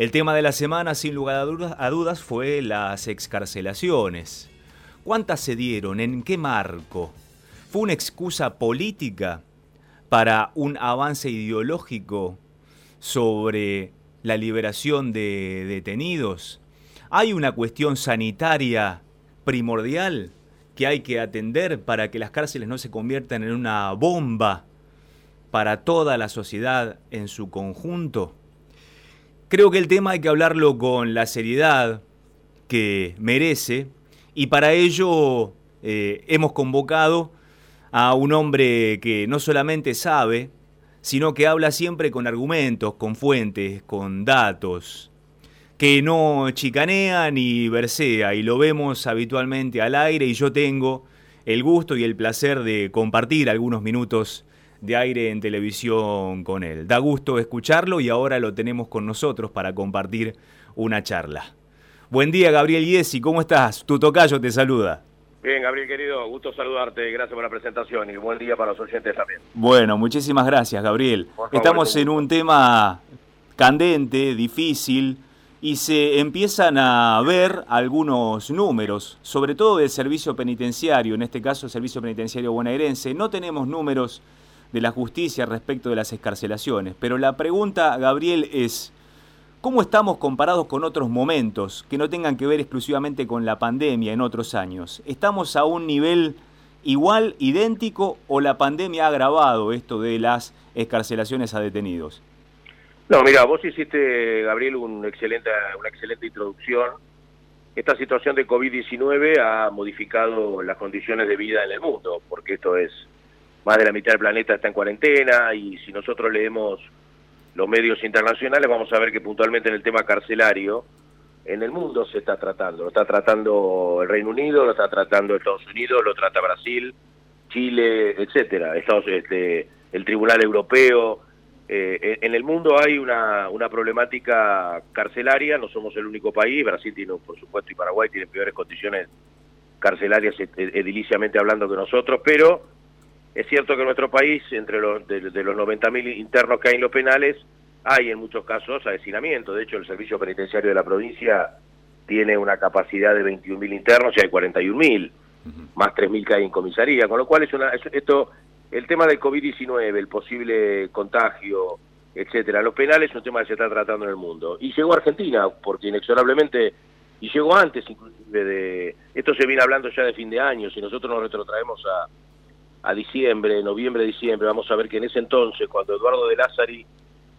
El tema de la semana, sin lugar a dudas, fue las excarcelaciones. ¿Cuántas se dieron? ¿En qué marco? ¿Fue una excusa política para un avance ideológico sobre la liberación de detenidos? ¿Hay una cuestión sanitaria primordial que hay que atender para que las cárceles no se conviertan en una bomba para toda la sociedad en su conjunto? Creo que el tema hay que hablarlo con la seriedad que merece y para ello eh, hemos convocado a un hombre que no solamente sabe, sino que habla siempre con argumentos, con fuentes, con datos, que no chicanea ni versea y lo vemos habitualmente al aire y yo tengo el gusto y el placer de compartir algunos minutos de aire en televisión con él. Da gusto escucharlo y ahora lo tenemos con nosotros para compartir una charla. Buen día, Gabriel Yesi, ¿cómo estás? Tu tocayo te saluda. Bien, Gabriel querido, gusto saludarte, gracias por la presentación y buen día para los oyentes también. Bueno, muchísimas gracias, Gabriel. Estamos en un tema candente, difícil, y se empiezan a ver algunos números, sobre todo del servicio penitenciario, en este caso el servicio penitenciario bonaerense. No tenemos números de la justicia respecto de las escarcelaciones. Pero la pregunta, Gabriel, es, ¿cómo estamos comparados con otros momentos que no tengan que ver exclusivamente con la pandemia en otros años? ¿Estamos a un nivel igual, idéntico o la pandemia ha agravado esto de las escarcelaciones a detenidos? No, mira, vos hiciste, Gabriel, un excelente, una excelente introducción. Esta situación de COVID-19 ha modificado las condiciones de vida en el mundo, porque esto es más de la mitad del planeta está en cuarentena y si nosotros leemos los medios internacionales vamos a ver que puntualmente en el tema carcelario en el mundo se está tratando. Lo está tratando el Reino Unido, lo está tratando Estados Unidos, lo trata Brasil, Chile, etcétera. Estados, este, el Tribunal Europeo. Eh, en el mundo hay una, una problemática carcelaria, no somos el único país, Brasil tiene, por supuesto, y Paraguay tienen peores condiciones carcelarias ediliciamente hablando que nosotros, pero es cierto que en nuestro país, entre los, de, los 90.000 internos que hay en los penales, hay en muchos casos avecinamiento. De hecho, el servicio penitenciario de la provincia tiene una capacidad de 21.000 internos y hay 41.000, más 3.000 que hay en comisaría. Con lo cual, es una, esto, el tema del COVID-19, el posible contagio, etcétera, los penales es un tema que se está tratando en el mundo. Y llegó a Argentina, porque inexorablemente, y llegó antes inclusive de... Esto se viene hablando ya de fin de año, si nosotros nos retrotraemos a a diciembre, noviembre, diciembre, vamos a ver que en ese entonces, cuando Eduardo de Lázari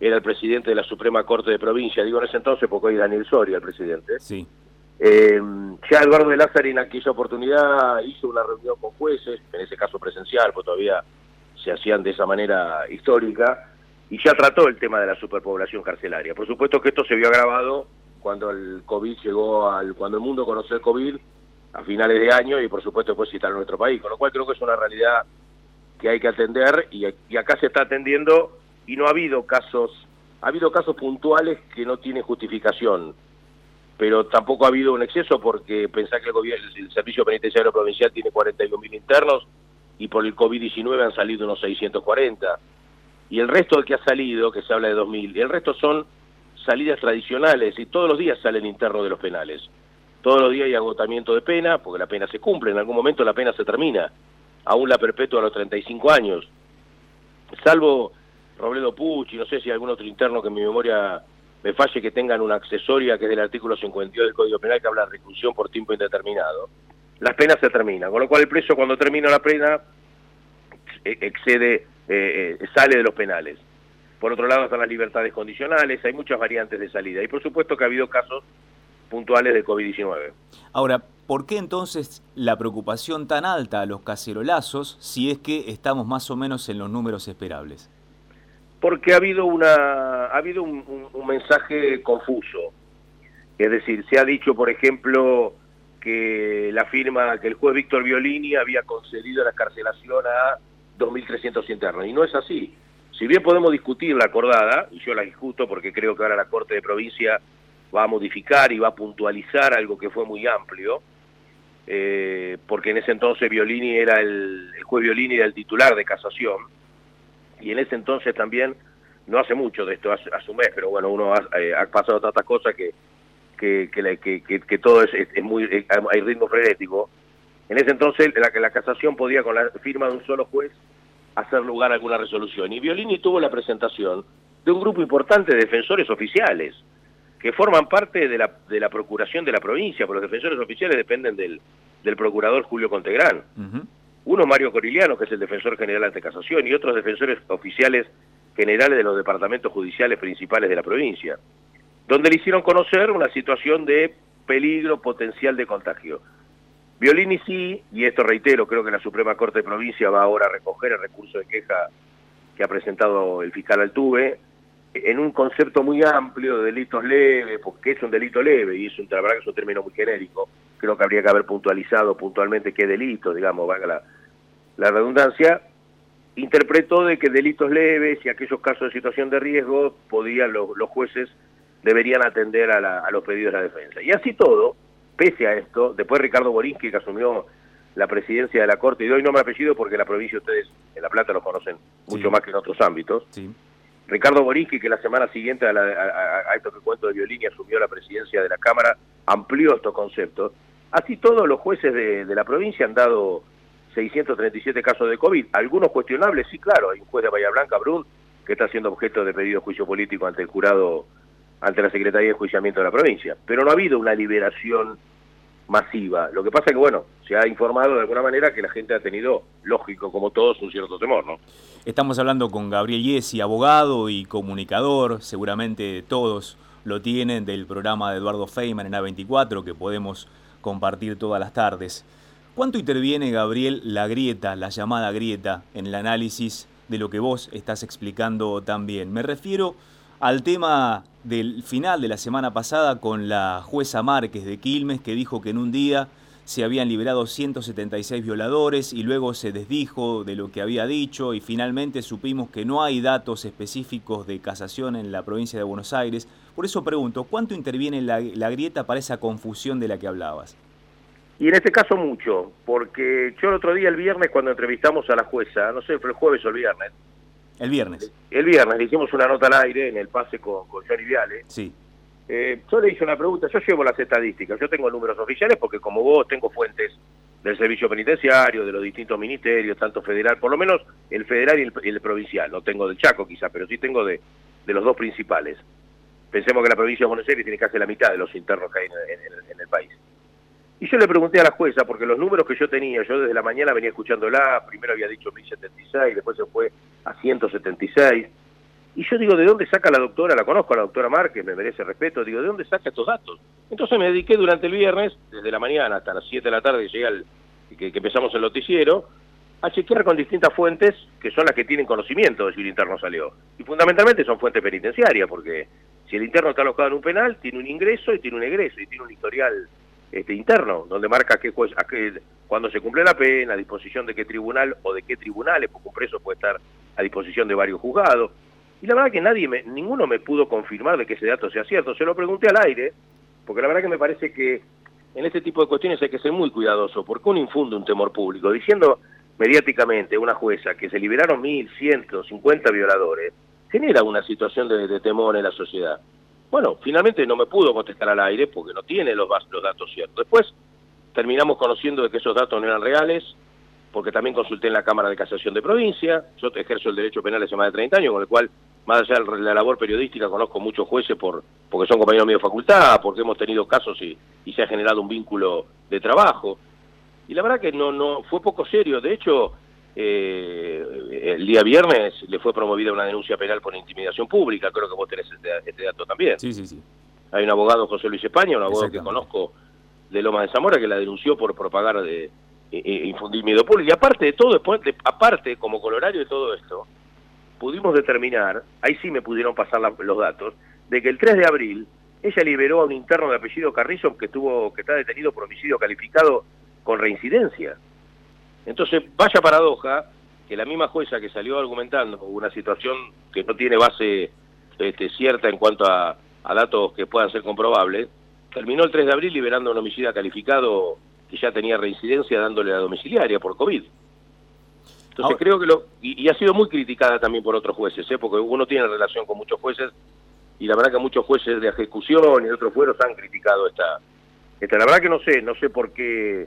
era el presidente de la Suprema Corte de Provincia, digo en ese entonces porque hoy Daniel Soria el presidente, sí. Eh, ya Eduardo de Lázari en aquella oportunidad hizo una reunión con jueces, en ese caso presencial, pues todavía se hacían de esa manera histórica, y ya trató el tema de la superpoblación carcelaria. Por supuesto que esto se vio agravado cuando el COVID llegó al, cuando el mundo conoció el COVID, a finales de año y por supuesto después citar a nuestro país, con lo cual creo que es una realidad que hay que atender y, acá se está atendiendo y no ha habido casos, ha habido casos puntuales que no tienen justificación, pero tampoco ha habido un exceso porque pensá que el, gobierno, el servicio penitenciario provincial tiene 41.000 internos y por el COVID-19 han salido unos 640. Y el resto que ha salido, que se habla de 2.000, y el resto son salidas tradicionales y todos los días salen internos de los penales. Todos los días hay agotamiento de pena, porque la pena se cumple, en algún momento la pena se termina, aún la perpetua a los 35 años. Salvo Robledo Pucci, no sé si algún otro interno que en mi memoria me falle que tengan una accesoria que es del artículo 52 del Código Penal que habla de reclusión por tiempo indeterminado. Las penas se terminan, con lo cual el preso cuando termina la pena e-, excede, eh, eh, sale de los penales. Por otro lado están las libertades condicionales, hay muchas variantes de salida. Y por supuesto que ha habido casos puntuales de COVID-19. Ahora, ¿por qué entonces la preocupación tan alta a los cacerolazos si es que estamos más o menos en los números esperables? Porque ha habido, una, ha habido un, mensaje confuso. Es decir, se ha dicho, por ejemplo, que la firma, que el juez Víctor Violini había concedido la carcelación a 2.300 internos. Y no es así. Si bien podemos discutir la acordada, y yo la discuto porque creo que ahora la Corte de Provincia va a modificar y va a puntualizar algo que fue muy amplio, eh, porque en ese entonces Violini era el, el juez Violini era el titular de casación, y en ese entonces también no hace mucho de esto, hace, hace un mes, pero bueno, uno ha, eh, ha pasado tantas cosas que, que, que, que, que todo es, es, muy, hay ritmo frenético. En ese entonces la, la casación podía con la firma de un solo juez hacer lugar a alguna resolución. Y Violini tuvo la presentación de un grupo importante de defensores oficiales que forman parte de la, de la procuración de la provincia, porque los defensores oficiales dependen del, del procurador Julio Contegrán. Uno Mario Coriliano, que es el defensor general ante casación, y otros defensores oficiales generales de los departamentos judiciales principales de la provincia, donde le hicieron conocer una situación de peligro potencial de contagio. Violini sí, y esto reitero, creo que la Suprema Corte de Provincia va ahora a recoger el recurso de queja que ha presentado el fiscal Altuve, en un concepto muy amplio de delitos leves, porque es un delito leve, y es un, la verdad que es un término muy genérico, creo que habría que haber puntualizado puntualmente qué delito, digamos, valga la, la redundancia, interpretó de que delitos leves y aquellos casos de situación de riesgo podían los, los jueces deberían atender a, la, a los pedidos de la defensa. Y así todo, pese a esto, después Ricardo Borinsky, que asumió la presidencia de la Corte, y doy nombre apellido porque la provincia ustedes en La Plata lo conocen mucho más que en otros ámbitos. Ricardo Borinsky, que la semana siguiente a, a, esto que cuento de violín asumió la presidencia de la Cámara, amplió estos conceptos. Así todos los jueces de, de la provincia han dado 637 casos de COVID, algunos cuestionables, sí, claro, hay un juez de Bahía Blanca, Brun, que está siendo objeto de pedido de juicio político ante el jurado ante la Secretaría de Juiciamiento de la provincia. Pero no ha habido una liberación masiva. Lo que pasa es que, bueno, se ha informado de alguna manera que la gente ha tenido, lógico, como todos, un cierto temor, ¿no? Estamos hablando con Gabriel Yesi, abogado y comunicador, seguramente todos lo tienen, del programa de Eduardo Feynman en A24, que podemos compartir todas las tardes. ¿Cuánto interviene, Gabriel, la grieta, la llamada grieta, en el análisis de lo que vos estás explicando también? Me refiero al tema del final de la semana pasada con la jueza Márquez de Quilmes, que dijo que en un día se habían liberado 176 violadores y luego se desdijo de lo que había dicho y finalmente supimos que no hay datos específicos de casación en la provincia de Buenos Aires. Por eso pregunto, ¿cuánto interviene la, la grieta para esa confusión de la que hablabas? Y en este caso mucho, porque yo el otro día, el viernes, cuando entrevistamos a la jueza, no sé, fue el jueves o el viernes, el viernes. El viernes le hicimos una nota al aire en el pase con, con Johnny Viale. Sí. Eh, yo le hice una pregunta, yo llevo las estadísticas, yo tengo números oficiales porque como vos tengo fuentes del servicio penitenciario, de los distintos ministerios, tanto federal, por lo menos el federal y el, provincial, no tengo del Chaco quizá, pero sí tengo de, de, los dos principales. Pensemos que la provincia de Buenos Aires tiene casi la mitad de los internos que hay en el país. Y yo le pregunté a la jueza, porque los números que yo tenía, yo desde la mañana venía escuchándola, primero había dicho 1076, después se fue a 176. Y yo digo, ¿de dónde saca la doctora? La conozco a la doctora Márquez, me merece respeto. Digo, ¿de dónde saca estos datos? Entonces me dediqué durante el viernes, desde la mañana hasta las 7 de la tarde, que, al, que, que empezamos el noticiero, a chequear con distintas fuentes que son las que tienen conocimiento de si el interno salió. Y fundamentalmente son fuentes penitenciarias, porque si el interno está alojado en un penal, tiene un ingreso y tiene un egreso y tiene un historial este, interno, donde marca qué juez, a qué, cuando se cumple la pena, a disposición de qué tribunal o de qué tribunales, porque un preso puede estar a disposición de varios juzgados. Y la verdad que nadie, me, ninguno me pudo confirmar de que ese dato sea cierto. Se lo pregunté al aire, porque la verdad que me parece que en este tipo de cuestiones hay que ser muy cuidadoso, porque uno infunde un temor público. Diciendo mediáticamente una jueza que se liberaron 1.150 violadores, genera una situación de temor en la sociedad. Bueno, finalmente no me pudo contestar al aire porque no tiene los, los datos ciertos. Después terminamos conociendo de que esos datos no eran reales, porque también consulté en la Cámara de Casación de Provincia, yo ejerzo el derecho penal hace más de 30 años, con el cual, más allá de la labor periodística, conozco muchos jueces por porque son compañeros míos de facultad, porque hemos tenido casos y, y se ha generado un vínculo de trabajo. Y la verdad que no, no fue poco serio. De hecho, eh, el día viernes le fue promovida una denuncia penal por intimidación pública, creo que vos tenés este, este, dato también. Sí, sí, sí. Hay un abogado, José Luis España, un abogado que conozco de Lomas de Zamora, que la denunció por propagar de infundir miedo público. Y aparte de todo, después, aparte, como colorario de todo esto, pudimos determinar, ahí sí me pudieron pasar los datos, de que el 3 de abril ella liberó a un interno de apellido Carrizo que estuvo que está detenido por homicidio calificado con reincidencia. Entonces, vaya paradoja que la misma jueza que salió argumentando una situación que no tiene base este, cierta en cuanto a, datos que puedan ser comprobables, terminó el 3 de abril liberando a un homicida calificado que ya tenía reincidencia dándole la domiciliaria por COVID. Entonces creo que lo... Y, ha sido muy criticada también por otros jueces, ¿eh? porque uno tiene relación con muchos jueces y la verdad que muchos jueces de ejecución y de otros fueros han criticado esta, esta... La verdad que no sé, no sé por qué,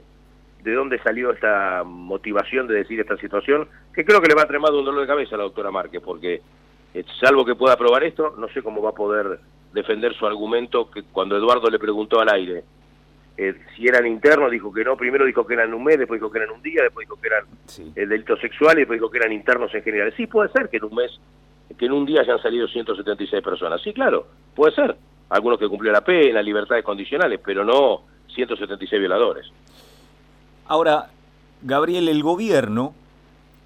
de dónde salió esta motivación de decir esta situación, que creo que le va a traer más un dolor de cabeza a la doctora Márquez, porque eh, salvo que pueda probar esto, no sé cómo va a poder defender su argumento que cuando Eduardo le preguntó al aire eh, si eran internos, dijo que no, primero dijo que eran un mes, después dijo que eran un día, después dijo que eran el delito sexual y después dijo que eran internos en general. Sí, puede ser que en un mes, que en un día hayan salido 176 personas. Sí, claro, puede ser. Algunos que cumplieron la pena, libertades condicionales, pero no 176 violadores. Ahora, Gabriel, el gobierno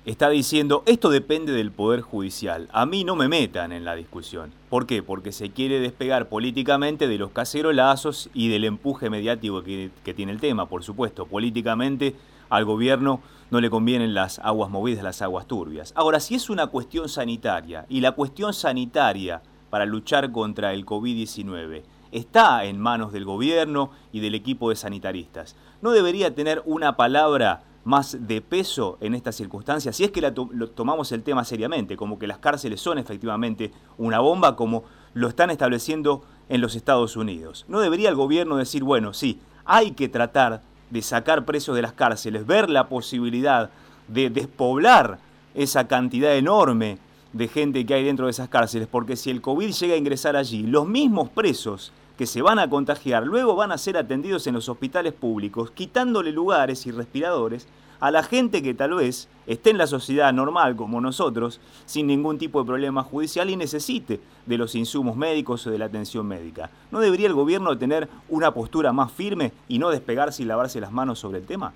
está diciendo, esto depende del Poder Judicial, a mí no me metan en la discusión. ¿Por qué? Porque se quiere despegar políticamente de los cacerolazos y del empuje mediático que, tiene el tema, por supuesto. Políticamente al gobierno no le convienen las aguas movidas, las aguas turbias. Ahora, si es una cuestión sanitaria y la cuestión sanitaria para luchar contra el COVID-19 está en manos del gobierno y del equipo de sanitaristas, ¿no debería tener una palabra más de peso en estas circunstancias, si es que lo tomamos el tema seriamente, como que las cárceles son efectivamente una bomba, como lo están estableciendo en los Estados Unidos. ¿No debería el gobierno decir, bueno, sí, hay que tratar de sacar presos de las cárceles, ver la posibilidad de despoblar esa cantidad enorme de gente que hay dentro de esas cárceles, porque si el COVID llega a ingresar allí, los mismos presos que se van a contagiar, luego van a ser atendidos en los hospitales públicos, quitándole lugares y respiradores a la gente que tal vez esté en la sociedad normal como nosotros, sin ningún tipo de problema judicial y necesite de los insumos médicos o de la atención médica. ¿No debería el gobierno tener una postura más firme y no despegarse y lavarse las manos sobre el tema?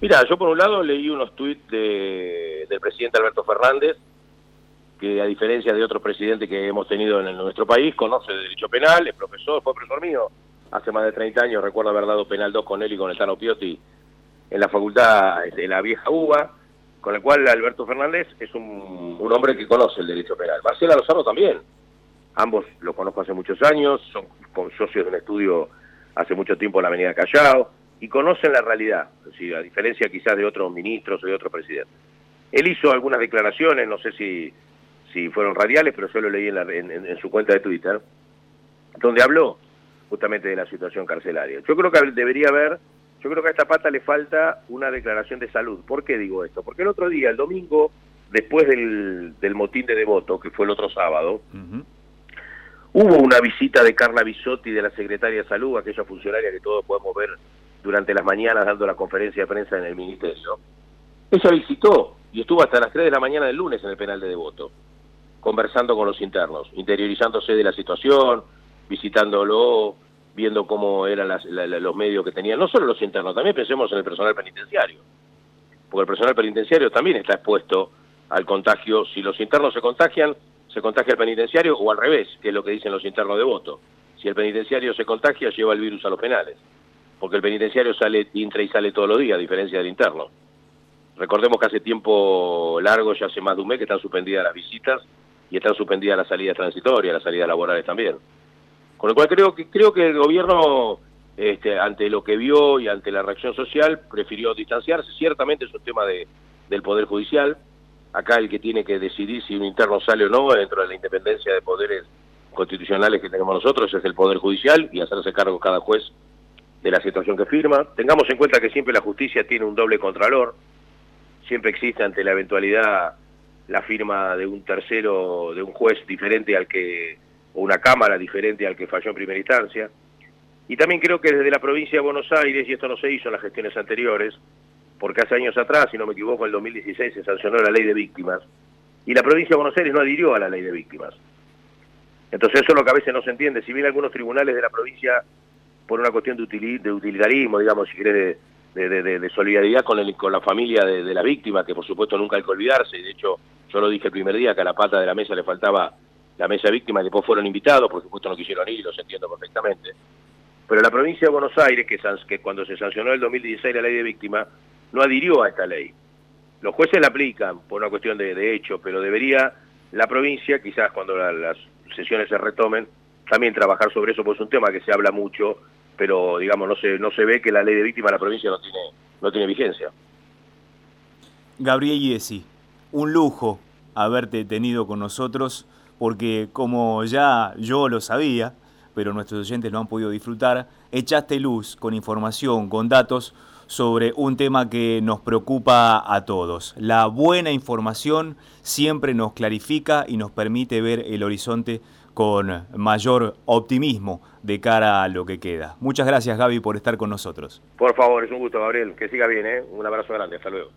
Mira, yo por un lado leí unos tuits del presidente Alberto Fernández, que a diferencia de otros presidentes que hemos tenido en, nuestro país, conoce el derecho penal, es profesor, fue profesor mío, hace más de 30 años, recuerdo haber dado penal 2 con él y con el Tano Piotti en la facultad de la vieja UBA, con el cual Alberto Fernández es un, hombre que conoce el derecho penal. Marcela Lozano también, ambos lo conozco hace muchos años, son socios de un estudio hace mucho tiempo en la Avenida Callao, y conocen la realidad, a diferencia quizás de otros ministros o de otros presidentes. Él hizo algunas declaraciones, no sé si si fueron radiales, pero yo lo leí en, su cuenta de Twitter, donde habló justamente de la situación carcelaria. Yo creo que debería haber, yo creo que a esta pata le falta una declaración de salud. ¿Por qué digo esto? Porque el otro día, el domingo, después del, motín de devoto, que fue el otro sábado, hubo una visita de Carla Bisotti, de la Secretaria de Salud, aquella funcionaria que todos podemos ver durante las mañanas dando la conferencia de prensa en el Ministerio. Ella visitó y estuvo hasta las 3 de la mañana del lunes en el penal de devoto conversando con los internos, interiorizándose de la situación, visitándolo, viendo cómo eran los medios que tenían, no solo los internos, también pensemos en el personal penitenciario, porque el personal penitenciario también está expuesto al contagio, si los internos se contagian, se contagia el penitenciario o al revés, que es lo que dicen los internos de voto. Si el penitenciario se contagia, lleva el virus a los penales, porque el penitenciario sale, entra y sale todos los días, a diferencia del interno. Recordemos que hace tiempo largo, ya hace más de un mes, que están suspendidas las visitas y están suspendidas las salidas transitorias, las salidas laborales también. Con lo cual creo que creo que el gobierno este, ante lo que vio y ante la reacción social prefirió distanciarse. Ciertamente es un tema de, del poder judicial. Acá el que tiene que decidir si un interno sale o no dentro de la independencia de poderes constitucionales que tenemos nosotros es el poder judicial y hacerse cargo cada juez de la situación que firma. Tengamos en cuenta que siempre la justicia tiene un doble contralor. Siempre existe ante la eventualidad la firma de un tercero, de un juez diferente al que, o una cámara diferente al que falló en primera instancia. Y también creo que desde la provincia de Buenos Aires, y esto no se hizo en las gestiones anteriores, porque hace años atrás, si no me equivoco, en el 2016 se sancionó la ley de víctimas, y la provincia de Buenos Aires no adhirió a la ley de víctimas. Entonces eso es lo que a veces no se entiende. Si bien algunos tribunales de la provincia, por una cuestión de, utilitarismo, digamos, si quiere, de, solidaridad con, el, con la familia de, la víctima, que por supuesto nunca hay que olvidarse, y de hecho yo lo dije el primer día que a la pata de la mesa le faltaba la mesa víctima y después fueron invitados, por supuesto no quisieron ir los entiendo perfectamente. Pero la provincia de Buenos Aires, que, cuando se sancionó el 2016 la ley de víctima, no adhirió a esta ley. Los jueces la aplican por una cuestión de, hecho, pero debería la provincia, quizás cuando las sesiones se retomen, también trabajar sobre eso, pues es un tema que se habla mucho, pero digamos no se no se ve que la ley de víctima de la provincia no tiene no tiene vigencia. Gabriel Yesi, un lujo haberte tenido con nosotros porque como ya yo lo sabía, pero nuestros oyentes lo han podido disfrutar, echaste luz con información, con datos sobre un tema que nos preocupa a todos. La buena información siempre nos clarifica y nos permite ver el horizonte con mayor optimismo de cara a lo que queda. Muchas gracias Gaby por estar con nosotros. Por favor, es un gusto Gabriel, que siga bien, ¿eh? un abrazo grande, hasta luego.